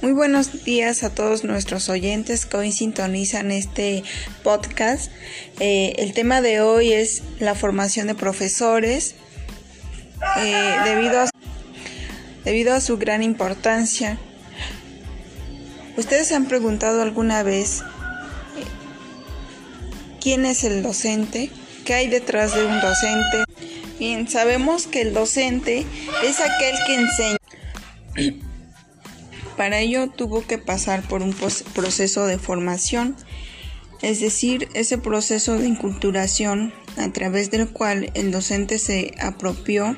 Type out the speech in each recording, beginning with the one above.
Muy buenos días a todos nuestros oyentes que hoy sintonizan este podcast. Eh, el tema de hoy es la formación de profesores. Eh, debido, a, debido a su gran importancia, ¿ustedes han preguntado alguna vez eh, quién es el docente? ¿Qué hay detrás de un docente? Bien, sabemos que el docente es aquel que enseña. Para ello tuvo que pasar por un proceso de formación, es decir, ese proceso de inculturación a través del cual el docente se apropió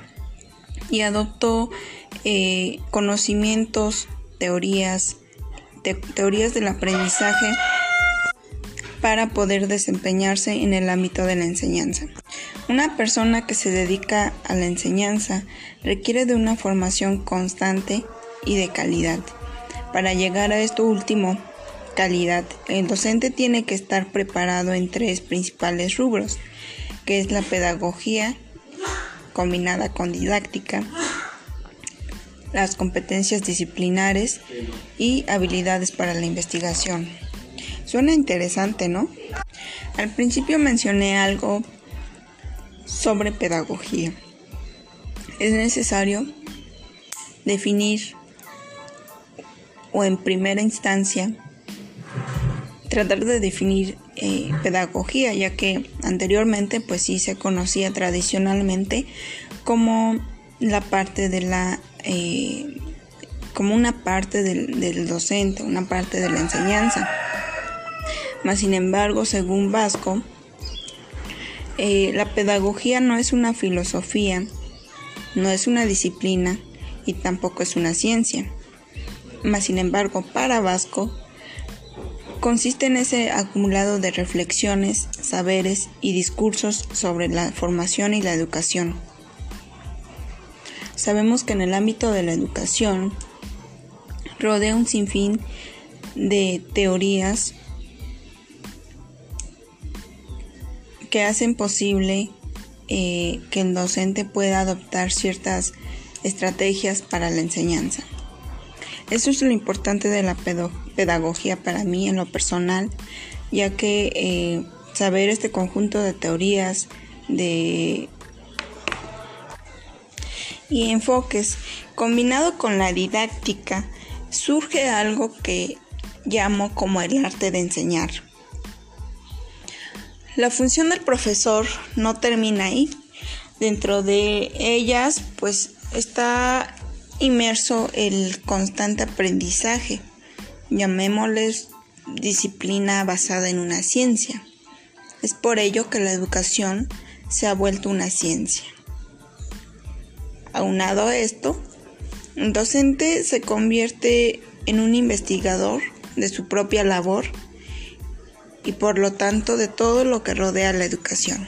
y adoptó eh, conocimientos, teorías, teorías del aprendizaje para poder desempeñarse en el ámbito de la enseñanza. Una persona que se dedica a la enseñanza requiere de una formación constante y de calidad. Para llegar a esto último, calidad, el docente tiene que estar preparado en tres principales rubros, que es la pedagogía combinada con didáctica, las competencias disciplinares y habilidades para la investigación. Suena interesante, ¿no? Al principio mencioné algo sobre pedagogía. Es necesario definir o en primera instancia tratar de definir eh, pedagogía, ya que anteriormente pues sí se conocía tradicionalmente como la parte de la eh, como una parte del, docente, una parte de la enseñanza. Mas sin embargo, según Vasco, eh, la pedagogía no es una filosofía, no es una disciplina y tampoco es una ciencia. Mas, sin embargo, para Vasco, consiste en ese acumulado de reflexiones, saberes y discursos sobre la formación y la educación. Sabemos que en el ámbito de la educación rodea un sinfín de teorías que hacen posible eh, que el docente pueda adoptar ciertas estrategias para la enseñanza. Eso es lo importante de la pedagogía para mí en lo personal, ya que eh, saber este conjunto de teorías, de y enfoques combinado con la didáctica surge algo que llamo como el arte de enseñar. La función del profesor no termina ahí. Dentro de ellas, pues está inmerso el constante aprendizaje, llamémosles disciplina basada en una ciencia. Es por ello que la educación se ha vuelto una ciencia. Aunado a esto, un docente se convierte en un investigador de su propia labor y por lo tanto de todo lo que rodea la educación.